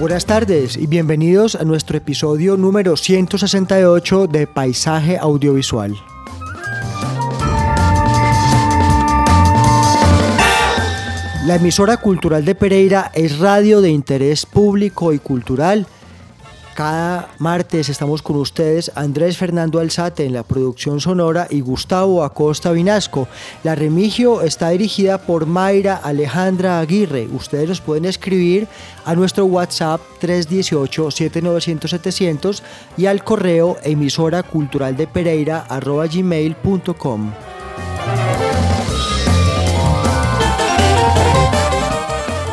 Buenas tardes y bienvenidos a nuestro episodio número 168 de Paisaje Audiovisual. La emisora cultural de Pereira es radio de interés público y cultural. Cada martes estamos con ustedes Andrés Fernando Alzate en la producción sonora y Gustavo Acosta Vinasco. La remigio está dirigida por Mayra Alejandra Aguirre. Ustedes nos pueden escribir a nuestro WhatsApp 318-7900-700 y al correo emisora cultural de Pereira gmail.com.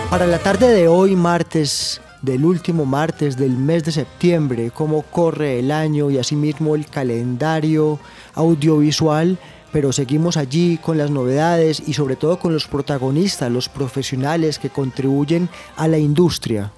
Para la tarde de hoy, martes, del último martes del mes de septiembre, cómo corre el año y asimismo el calendario audiovisual, pero seguimos allí con las novedades y sobre todo con los protagonistas, los profesionales que contribuyen a la industria.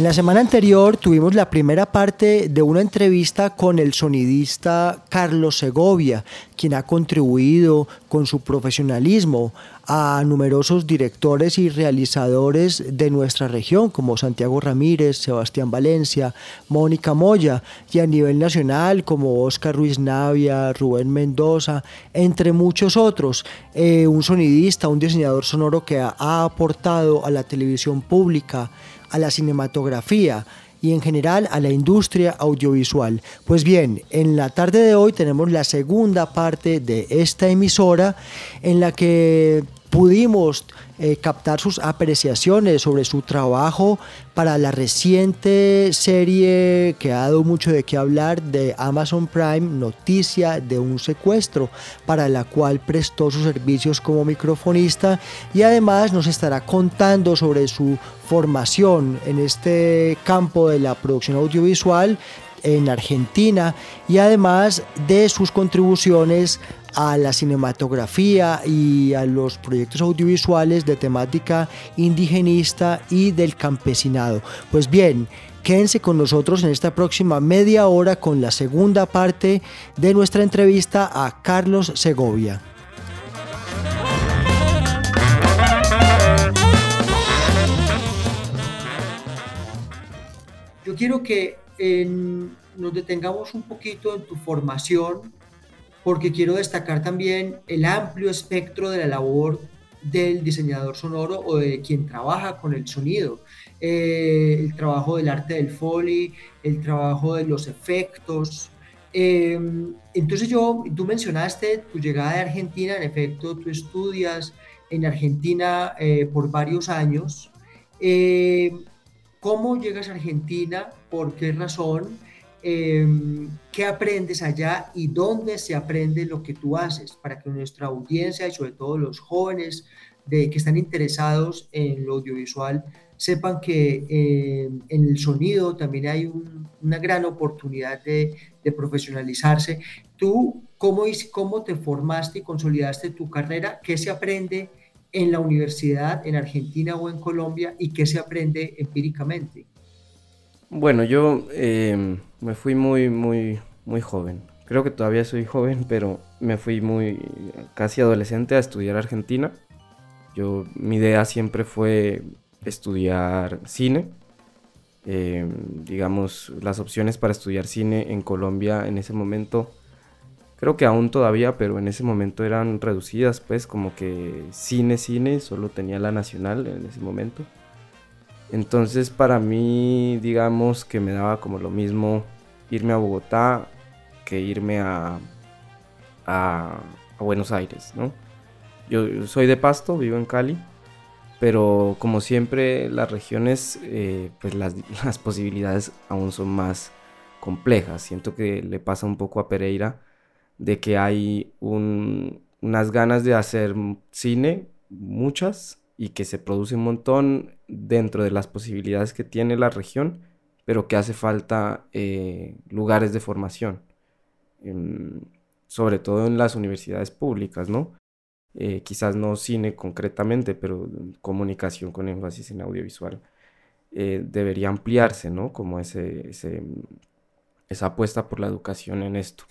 En la semana anterior tuvimos la primera parte de una entrevista con el sonidista Carlos Segovia, quien ha contribuido con su profesionalismo a numerosos directores y realizadores de nuestra región, como Santiago Ramírez, Sebastián Valencia, Mónica Moya, y a nivel nacional, como Oscar Ruiz Navia, Rubén Mendoza, entre muchos otros. Eh, un sonidista, un diseñador sonoro que ha, ha aportado a la televisión pública, a la cinematografía y en general a la industria audiovisual. Pues bien, en la tarde de hoy tenemos la segunda parte de esta emisora en la que pudimos eh, captar sus apreciaciones sobre su trabajo para la reciente serie que ha dado mucho de qué hablar de Amazon Prime, Noticia de un secuestro, para la cual prestó sus servicios como microfonista y además nos estará contando sobre su formación en este campo de la producción audiovisual en Argentina y además de sus contribuciones a la cinematografía y a los proyectos audiovisuales de temática indigenista y del campesinado. Pues bien, quédense con nosotros en esta próxima media hora con la segunda parte de nuestra entrevista a Carlos Segovia. Yo quiero que en- nos detengamos un poquito en tu formación porque quiero destacar también el amplio espectro de la labor del diseñador sonoro o de quien trabaja con el sonido. Eh, el trabajo del arte del foley, el trabajo de los efectos. Eh, entonces yo, tú mencionaste tu llegada de Argentina, en efecto tú estudias en Argentina eh, por varios años. Eh, ¿Cómo llegas a Argentina? ¿Por qué razón? eh, qué aprendes allá y dónde se aprende lo que tú haces para que nuestra audiencia y sobre todo los jóvenes de, que están interesados en lo audiovisual sepan que eh, en el sonido también hay un- una gran oportunidad de, de profesionalizarse. ¿Tú cómo, cómo te formaste y consolidaste tu carrera? ¿Qué se aprende en la universidad en Argentina o en Colombia y qué se aprende empíricamente? Bueno, yo eh, me fui muy, muy, muy joven. Creo que todavía soy joven, pero me fui muy casi adolescente a estudiar Argentina. Yo, mi idea siempre fue estudiar cine. Eh, digamos, las opciones para estudiar cine en Colombia en ese momento, creo que aún todavía, pero en ese momento eran reducidas, pues como que cine, cine, solo tenía la nacional en ese momento. Entonces para mí, digamos que me daba como lo mismo irme a Bogotá que irme a, a, Buenos Aires, ¿no? Yo soy de Pasto, vivo en Cali, pero como siempre las regiones, eh, pues las, las, posibilidades aún son más complejas. Siento que le pasa un poco a Pereira de que hay unas ganas de hacer cine, muchas, y que se produce un montón dentro de las posibilidades que tiene la región, pero que hace falta eh, lugares de formación, sobre todo en las universidades públicas, ¿no? Eh, quizás no cine concretamente, pero comunicación con énfasis en audiovisual, eh, debería ampliarse, ¿no? Como ese, esa apuesta por la educación en esto.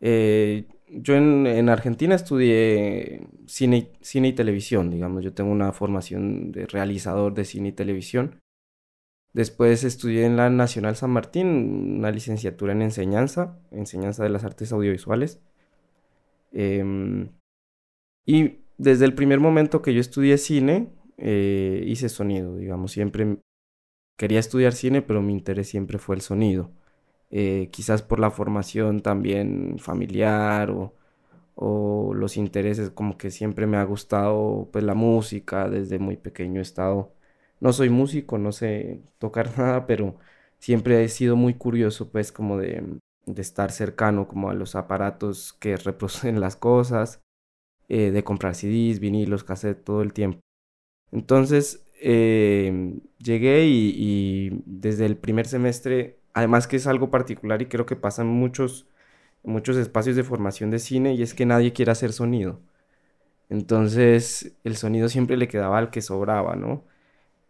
Eh, yo en, Argentina estudié cine, cine y televisión, digamos, yo tengo una formación de realizador de cine y televisión. Después estudié en la Nacional San Martín una licenciatura en enseñanza, enseñanza de las artes audiovisuales. Em, y desde el primer momento que yo estudié cine, eh, hice sonido, digamos, siempre quería estudiar cine, pero mi interés siempre fue el sonido. Eh, quizás por la formación también familiar o, o, los intereses, como que siempre me ha gustado pues la música, desde muy pequeño estado, no soy músico, no sé tocar nada, pero siempre he sido muy curioso pues como de, de estar cercano como a los aparatos que reproducen las cosas eh, de comprar CDs, vinilos, cassettes todo el tiempo. Entonces eh, llegué y, desde el primer semestre, además que es algo particular y creo que pasa en muchos, muchos espacios de formación de cine y es que nadie quiere hacer sonido. Entonces el sonido siempre le quedaba al que sobraba, ¿no?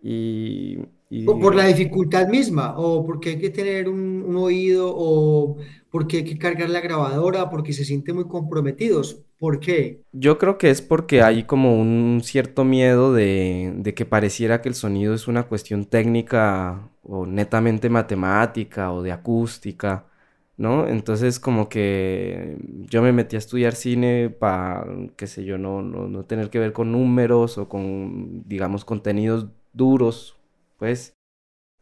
Y, o por la dificultad misma, o porque hay que tener un, un, oído, o porque hay que cargar la grabadora, porque se sienten muy comprometidos. ¿Por qué? Yo creo que es porque hay como un cierto miedo de, que pareciera que el sonido es una cuestión técnica o netamente matemática o de acústica, ¿no? Entonces como que yo me metí a estudiar cine para, qué sé yo, no, no, tener que ver con números o con, digamos, contenidos duros, pues.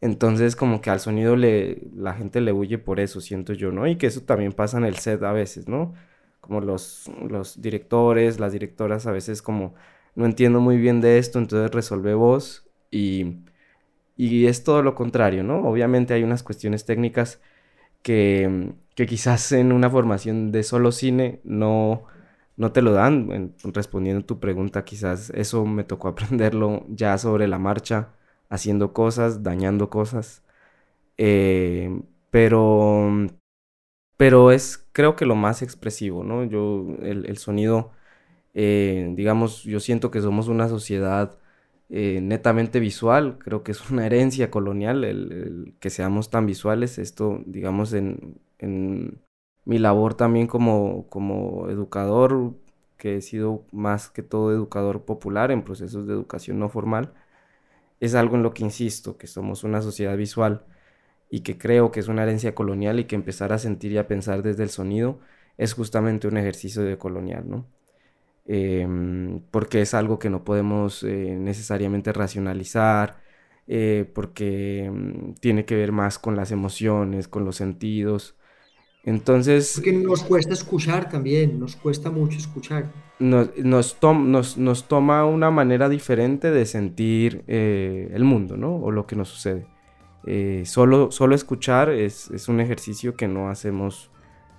Entonces como que al sonido le, la gente le huye por eso, siento yo, ¿no? Y que eso también pasa en el set a veces, ¿no? como los, los directores, las directoras a veces como no entiendo muy bien de esto, entonces resolve vos y, y es todo lo contrario, ¿no? Obviamente hay unas cuestiones técnicas que, que quizás en una formación de solo cine no, no te lo dan. respondiendo a tu pregunta, quizás eso me tocó aprenderlo ya sobre la marcha, haciendo cosas, dañando cosas. Eh, pero pero es creo que lo más expresivo, ¿no? Yo, el, sonido, eh, digamos, yo siento que somos una sociedad eh, netamente visual, creo que es una herencia colonial el, que seamos tan visuales, esto, digamos, en, mi labor también como, como educador, que he sido más que todo educador popular en procesos de educación no formal, es algo en lo que insisto, que somos una sociedad visual y que creo que es una herencia colonial y que empezar a sentir y a pensar desde el sonido es justamente un ejercicio de colonial, ¿no? Em, porque es algo que no podemos eh, necesariamente racionalizar, eh, porque mm, tiene que ver más con las emociones, con los sentidos. Entonces... Porque nos cuesta escuchar también, nos cuesta mucho escuchar. Nos, nos, nos, nos toma una manera diferente de sentir eh, el mundo, ¿no? O lo que nos sucede. Eh, solo, solo escuchar es, un ejercicio que no hacemos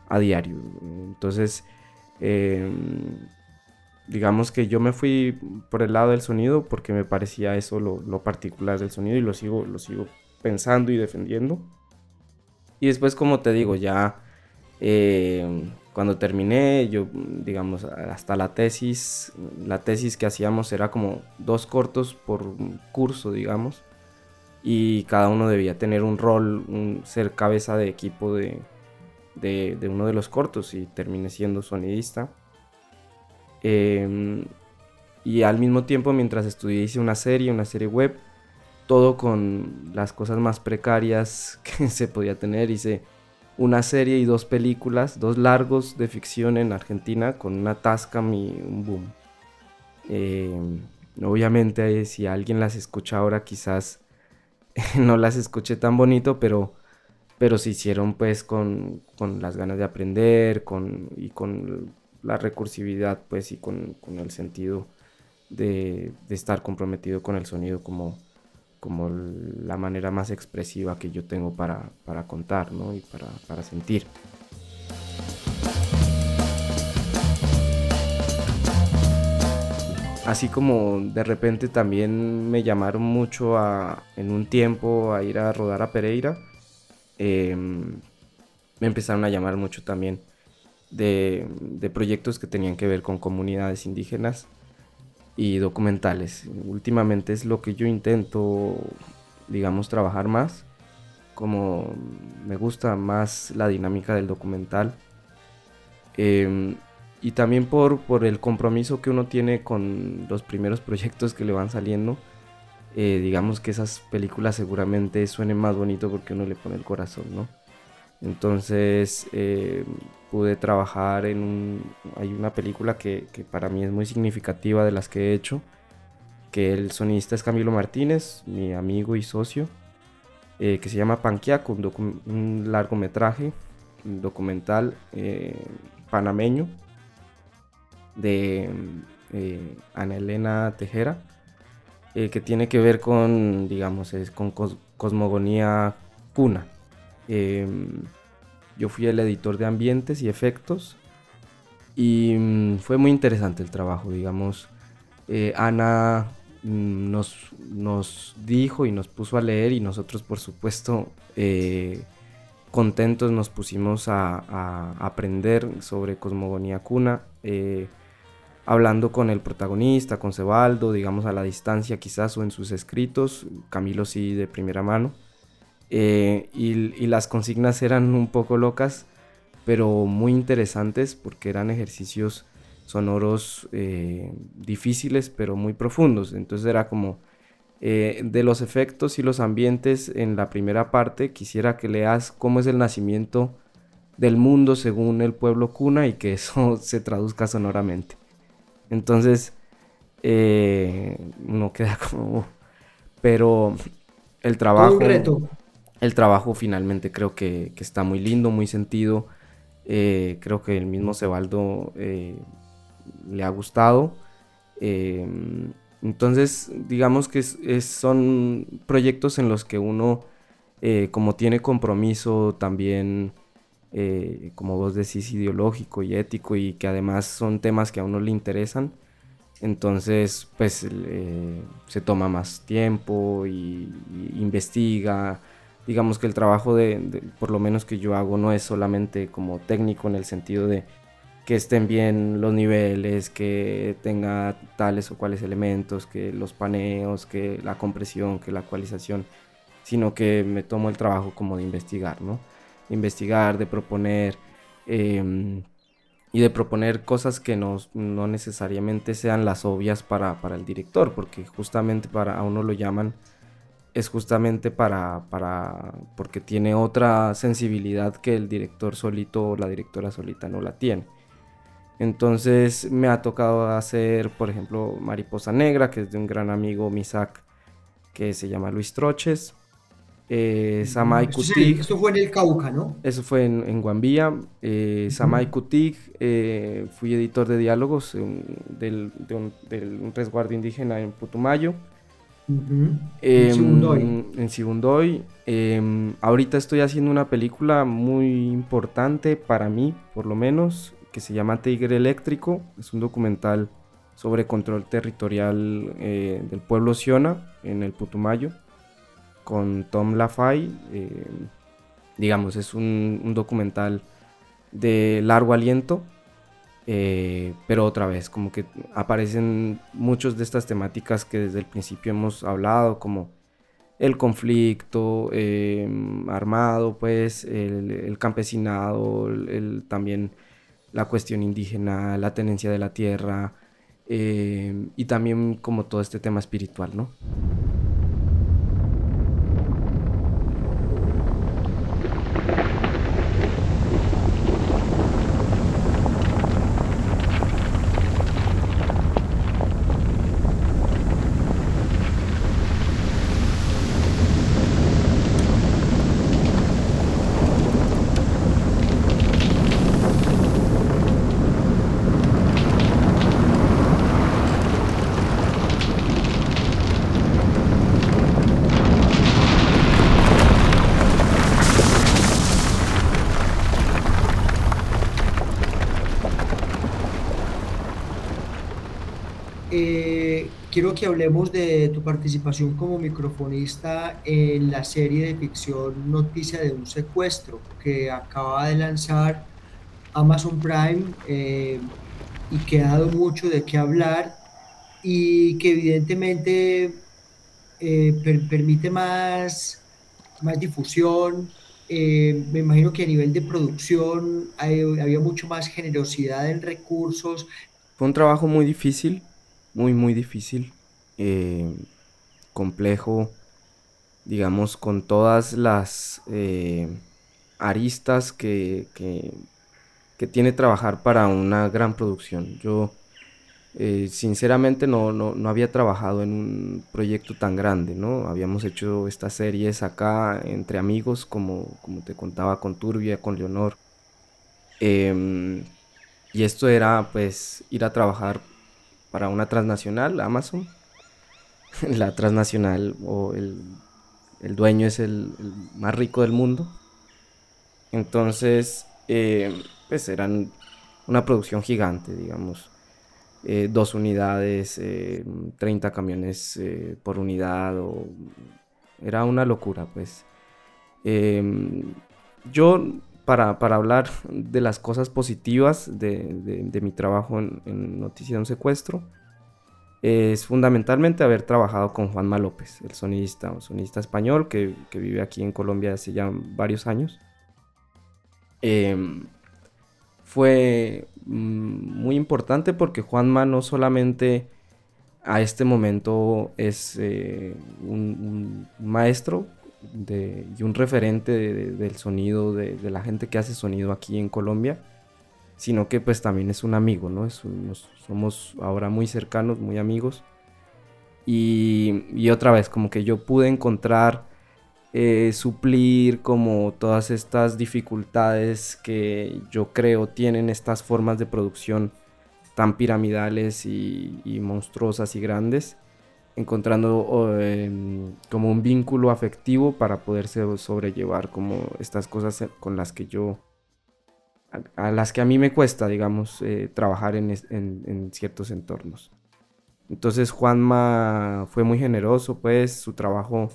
a diario. Entonces, em, digamos que yo me fui por el lado del sonido porque me parecía eso lo, particular del sonido y lo sigo, lo sigo pensando y defendiendo. Y después, como te digo, ya em, cuando terminé, yo, digamos, hasta la tesis, la tesis que hacíamos era como dos cortos por curso, digamos y cada uno debía tener un rol, ser cabeza de equipo de, uno de los cortos y terminé siendo sonidista. Em, y al mismo tiempo, mientras estudié, hice una serie, una serie web, todo con las cosas más precarias que se podía tener. Hice una serie y dos películas, dos largos de ficción en Argentina con una Tascam y un boom. Eh, obviamente si alguien las escucha ahora quizás no las escuche tan bonito, pero, pero se hicieron pues con, las ganas de aprender con, y con la recursividad pues y con, el sentido de, estar comprometido con el sonido como, como la manera más expresiva que yo tengo para, contar y para, para sentir. Así como de repente también me llamaron mucho a, en un tiempo a ir a rodar a Pereira, em, me empezaron a llamar mucho también de, proyectos que tenían que ver con comunidades indígenas y documentales. Últimamente es lo que yo intento, digamos, trabajar más, como me gusta más la dinámica del documental. Em, y también por, por el compromiso que uno tiene con los primeros proyectos que le van saliendo. Eh, digamos que esas películas seguramente suenen más bonito porque uno le pone el corazón, ¿no? Entonces eh, pude trabajar en un... Hay una película que, que, para mí es muy significativa de las que he hecho, que el sonista es Camilo Martínez, mi amigo y socio, eh, que se llama Panquiaco, un, un largometraje, un documental panameño de eh, Ana Elena Tejera, eh, que tiene que ver con, digamos, es con cosmogonía cuna. Em, yo fui el editor de ambientes y efectos y mm, fue muy interesante el trabajo, digamos. Eh, Ana mm, nos, nos, dijo y nos puso a leer y nosotros por supuesto contentos nos pusimos a, aprender sobre cosmogonía cuna hablando con el protagonista, con Cebaldo, digamos a la distancia quizás o en sus escritos, Camilo sí de primera mano. Eh, y, las consignas eran un poco locas, pero muy interesantes porque eran ejercicios sonoros eh, difíciles, pero muy profundos. Entonces era como eh, de los efectos y los ambientes en la primera parte, quisiera que leas cómo es el nacimiento del mundo según el pueblo cuna y que eso se traduzca sonoramente. Entonces, no queda como... Pero el trabajo... El trabajo finalmente creo que, está muy lindo, muy sentido. Eh, creo que el mismo Cebaldo eh, le ha gustado. entonces, digamos que son proyectos en los que uno, como tiene compromiso también eh, como vos decís, ideológico y ético y que además son temas que a uno le interesan. Entonces, pues se toma más tiempo y, investiga. Digamos que el trabajo de, por lo menos que yo hago, no es solamente como técnico en el sentido de que estén bien los niveles, que tenga tales o cuales elementos, que los paneos, que la compresión, que la ecualización, sino que me tomo el trabajo como de investigar, ¿no? investigar, de proponer em, y de proponer cosas que no, no, necesariamente sean las obvias para, para, el director, porque justamente para a uno lo llaman es justamente para, para porque tiene otra sensibilidad que el director solito o la directora solita no la tiene. Entonces me ha tocado hacer, por ejemplo, Mariposa Negra, que es de un gran amigo Misak, que se llama Luis Troches. Eh, Samay Kutig. Esto fue en el Cauca, ¿no? Eso fue en, en Guambía. Eh, Samay Kutig, eh, fui editor de diálogos del, de un, resguardo indígena en Putumayo. En Sibundoy. En. Em, ahorita estoy haciendo una película muy importante para mí, por lo menos, que se llama Tigre Eléctrico. Es un documental sobre control territorial eh, del pueblo Siona en el Putumayo con Tom Lafay. Eh, digamos, es un, documental de largo aliento, eh, pero otra vez, como que aparecen muchas de estas temáticas que desde el principio hemos hablado, como el conflicto eh, armado, pues, el, campesinado, también la cuestión indígena, la tenencia de la tierra, y también como todo este tema espiritual, ¿no? eh, quiero que hablemos de tu participación como microfonista en la serie de ficción Noticia de un secuestro que acaba de lanzar Amazon Prime eh, y que ha dado mucho de qué hablar y que evidentemente eh, permite más, más difusión. me imagino que a nivel de producción había mucho más generosidad en recursos. Fue un trabajo muy difícil muy, muy difícil, eh, complejo, digamos, con todas las eh, aristas que, que, tiene trabajar para una gran producción. Yo, eh, sinceramente, no, no, había trabajado en un proyecto tan grande, ¿no? Habíamos hecho estas series acá entre amigos, como, como te contaba, con Turbia, con Leonor. Em, y esto era, pues, ir a trabajar para una transnacional, Amazon. La transnacional o el, dueño es el, más rico del mundo. Entonces, eh, pues eran una producción gigante, digamos. Eh, dos unidades, 30 eh, camiones por unidad, era una locura, pues. Yo para, hablar de las cosas positivas de, mi trabajo en, Noticia de un Secuestro, es fundamentalmente haber trabajado con Juanma López, el sonidista, un sonidista español que, vive aquí en Colombia hace ya varios años. Em, fue mm, muy importante porque Juanma no solamente a este momento es eh, un, maestro y un referente del sonido, de, la gente que hace sonido aquí en Colombia, sino que pues también es un amigo, ¿no? somos ahora muy cercanos, muy amigos. Y, otra vez, como que yo pude encontrar, eh, suplir como todas estas dificultades que yo creo tienen estas formas de producción tan piramidales y monstruosas y grandes encontrando em, como un vínculo afectivo para poderse sobrellevar como estas cosas eh, con las que yo, a, las que a mí me cuesta, digamos, eh, trabajar en, en, ciertos entornos. Entonces Juanma fue muy generoso, pues su trabajo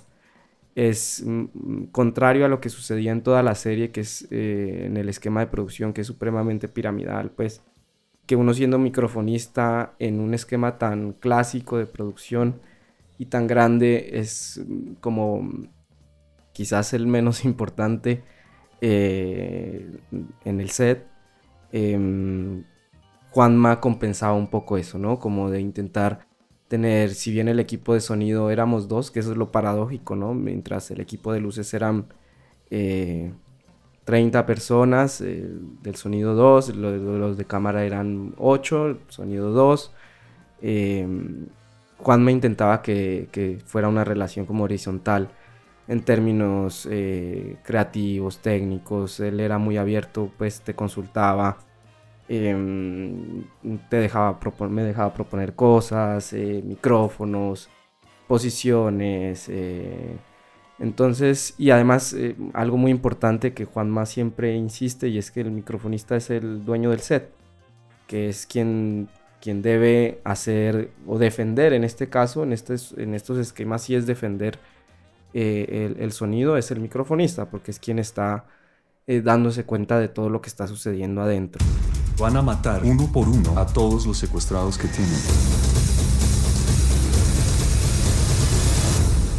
es mm, mm, contrario a lo que sucedía en toda la serie, que es eh, en el esquema de producción, que es supremamente piramidal, pues que uno siendo microfonista en un esquema tan clásico de producción, y tan grande es como quizás el menos importante eh, en el set. Em, Juanma compensaba un poco eso, ¿no? Como de intentar tener, si bien el equipo de sonido éramos dos, que eso es lo paradójico, ¿no? Mientras el equipo de luces eran 30 eh, personas, eh, del sonido 2, los, de cámara eran 8, sonido 2. Juan me intentaba que, fuera una relación como horizontal en términos eh, creativos, técnicos. Él era muy abierto, pues te consultaba, em, te dejaba me dejaba proponer cosas, eh, micrófonos, posiciones. Eh, entonces, y además algo muy importante que Juanma siempre insiste y es que el microfonista es el dueño del set, que es quien quien debe hacer o defender en este caso, en, este, en estos esquemas, si es defender eh, el, sonido, es el microfonista, porque es quien está eh, dándose cuenta de todo lo que está sucediendo adentro. Van a matar uno por uno a todos los secuestrados que tienen.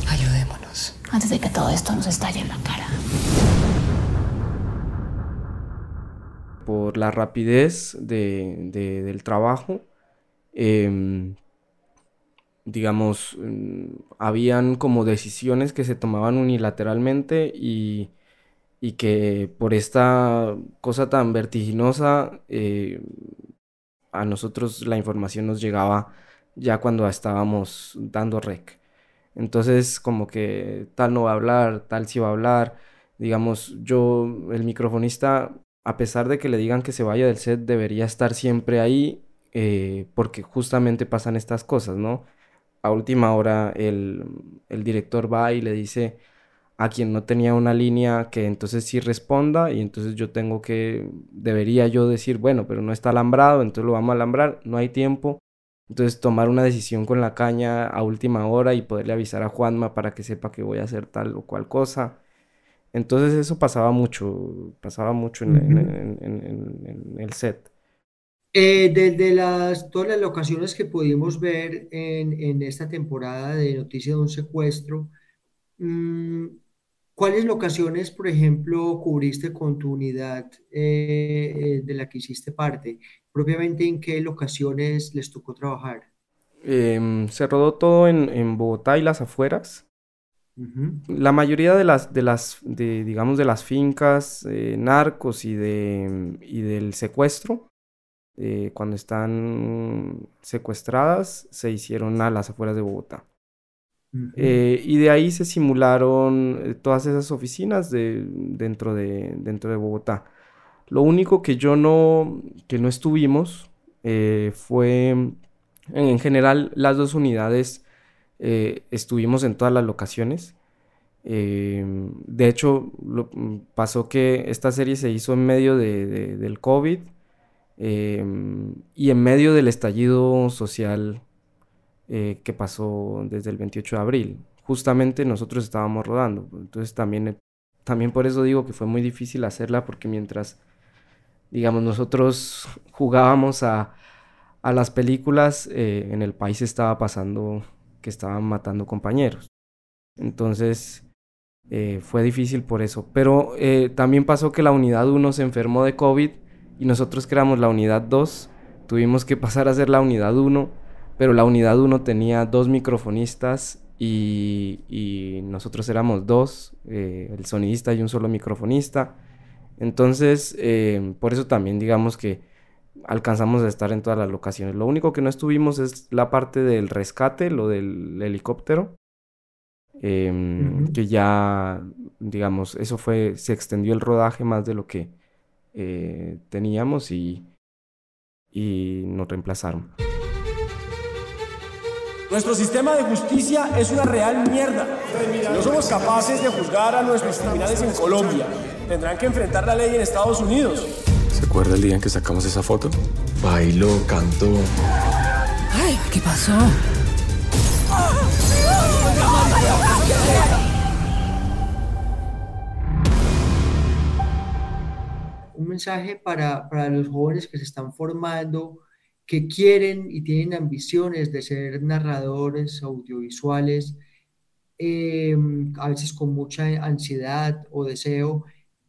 Ayudémonos antes de que todo esto nos estalle en la cara. Por la rapidez del trabajo, Em, digamos, mm, habían como decisiones que se tomaban unilateralmente y, y que por esta cosa tan vertiginosa eh, a nosotros la información nos llegaba ya cuando estábamos dando rec. Entonces como que tal no va a hablar, tal sí va a hablar. Digamos, yo, el microfonista, a pesar de que le digan que se vaya del set, debería estar siempre ahí eh, porque justamente pasan estas cosas, ¿no? A última hora el, director va y le dice a quien no tenía una línea que entonces sí responda y entonces yo tengo que, debería yo decir, bueno, pero no está alambrado, entonces lo vamos a alambrar, no hay tiempo, Entonces tomar una decisión con la caña a última hora y poderle avisar a Juanma para que sepa que voy a hacer tal o cual cosa. Entonces eso pasaba mucho, pasaba mucho en, el set. Eh, desde las, todas las locaciones que pudimos ver en, esta temporada de Noticias de un Secuestro, mm, ¿cuáles locaciones, por ejemplo, cubriste con tu unidad eh, eh, de la que hiciste parte? Propiamente, ¿en qué locaciones les tocó trabajar? Em, se rodó todo en, Bogotá y las afueras. La mayoría de las, de las, de, digamos, de las fincas eh, narcos y, de, y del secuestro, eh, cuando están secuestradas, se hicieron a las afueras de Bogotá. Eh, y de ahí se simularon todas esas oficinas de, dentro, de, dentro de Bogotá. Lo único que yo no, que no estuvimos fue, en general, las dos unidades eh, estuvimos en todas las locaciones. De hecho, mm, pasó que esta serie se hizo en medio del COVID em, y en medio del estallido social eh, que pasó desde el 28 de abril. Justamente nosotros estábamos rodando. Entonces también, también por eso digo que fue muy difícil hacerla porque mientras, digamos, nosotros jugábamos a, a las películas, eh, en el país estaba pasando que estaban matando compañeros. Entonces eh, fue difícil por eso. Pero eh, también pasó que la unidad 1 se enfermó de COVID y nosotros creamos la unidad 2. Tuvimos que pasar a ser la unidad 1, pero la unidad 1 tenía dos microfonistas y, nosotros éramos dos, eh, el sonidista y un solo microfonista. Entonces, por eso también digamos que alcanzamos a estar en todas las locaciones. Lo único que no estuvimos es la parte del rescate, lo del helicóptero. Em, que ya, digamos, eso fue, se extendió el rodaje más de lo que eh, teníamos y, y nos reemplazaron. Nuestro sistema de justicia es una real mierda. no somos capaces de juzgar a nuestros criminales en Colombia, tendrán que enfrentar la ley en Estados Unidos. ¿Se acuerda el día en que sacamos esa foto? Bailó, cantó. Ay, ¿qué pasó? Un mensaje para, para los jóvenes que se están formando, que quieren y tienen ambiciones de ser narradores audiovisuales, eh, a veces con mucha ansiedad o deseo,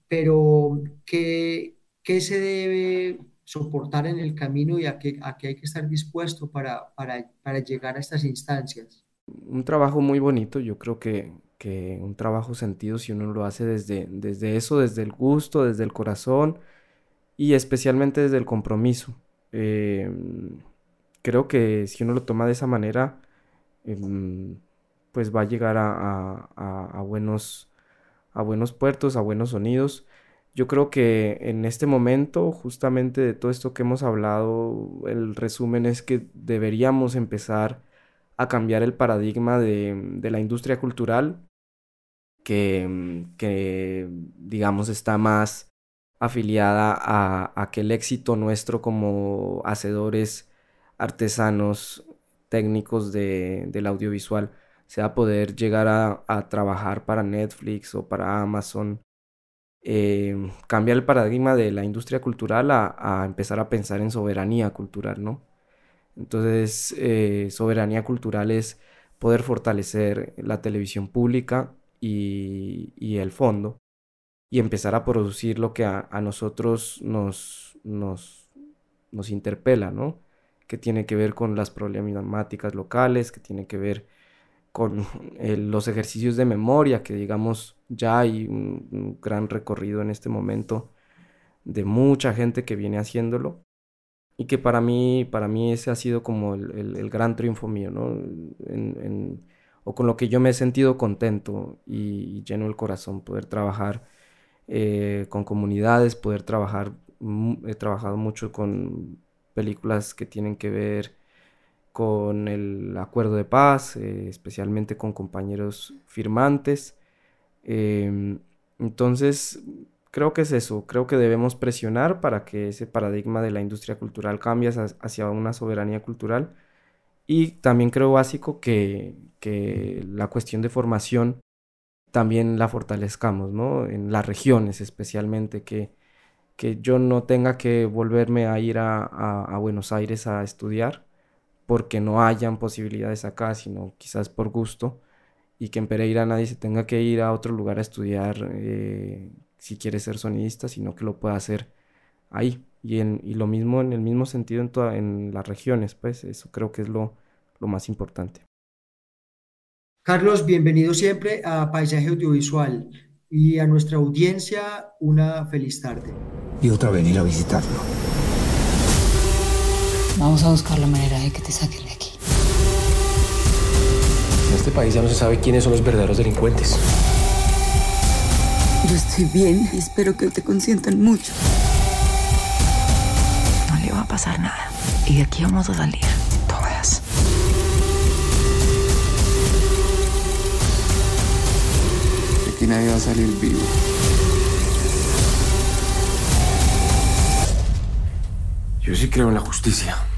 pero que, qué se debe soportar en el camino y a qué, a qué hay que estar dispuesto para, para, para, llegar a estas instancias. Un trabajo muy bonito, yo creo que, un trabajo sentido si uno lo hace desde, desde eso, desde el gusto, desde el corazón y especialmente desde el compromiso. Eh, creo que si uno lo toma de esa manera, em, pues va a llegar a, a, a, buenos, a buenos puertos, a buenos sonidos. Yo creo que en este momento, justamente de todo esto que hemos hablado, el resumen es que deberíamos empezar a cambiar el paradigma de, la industria cultural, que, que, digamos está más afiliada a, que el éxito nuestro como hacedores, artesanos, técnicos del audiovisual sea poder llegar a, a trabajar para Netflix o para Amazon eh, cambiar el paradigma de la industria cultural a, empezar a pensar en soberanía cultural, ¿no? Entonces, eh, soberanía cultural es poder fortalecer la televisión pública y, el fondo y empezar a producir lo que a, nosotros nos, nos, interpela, ¿no? Que tiene que ver con las problemáticas locales, que tiene que ver con los ejercicios de memoria, que digamos ya hay un, gran recorrido en este momento de mucha gente que viene haciéndolo y que para mí, para mí ese ha sido como el, gran triunfo mío, ¿no? O con lo que yo me he sentido contento y, lleno el corazón, poder trabajar eh, con comunidades, poder trabajar, he trabajado mucho con películas que tienen que ver con el acuerdo de paz, eh, especialmente con compañeros firmantes. Em, entonces, creo que es eso, creo que debemos presionar para que ese paradigma de la industria cultural cambie hacia una soberanía cultural Y también creo básico que, que la cuestión de formación también la fortalezcamos, ¿no? En las regiones especialmente, que, que yo no tenga que volverme a ir a, a, Buenos Aires a estudiar porque no hayan posibilidades acá, sino quizás por gusto, y que en Pereira nadie se tenga que ir a otro lugar a estudiar eh, si quiere ser sonidista, sino que lo pueda hacer ahí. Y, en, y lo mismo en el mismo sentido en, toda, en las regiones, pues eso creo que es lo, lo más importante. Carlos, bienvenido siempre a Paisaje Audiovisual y a nuestra audiencia una feliz tarde. Y otra venir a visitarlo. Vamos a buscar la manera de que te saquen de aquí. En este país ya no se sabe quiénes son los verdaderos delincuentes. Yo estoy bien y espero que te consientan mucho. No le va a pasar nada. Y de aquí vamos a salir. Todas. Aquí nadie va a salir vivo. Yo sí creo en la justicia.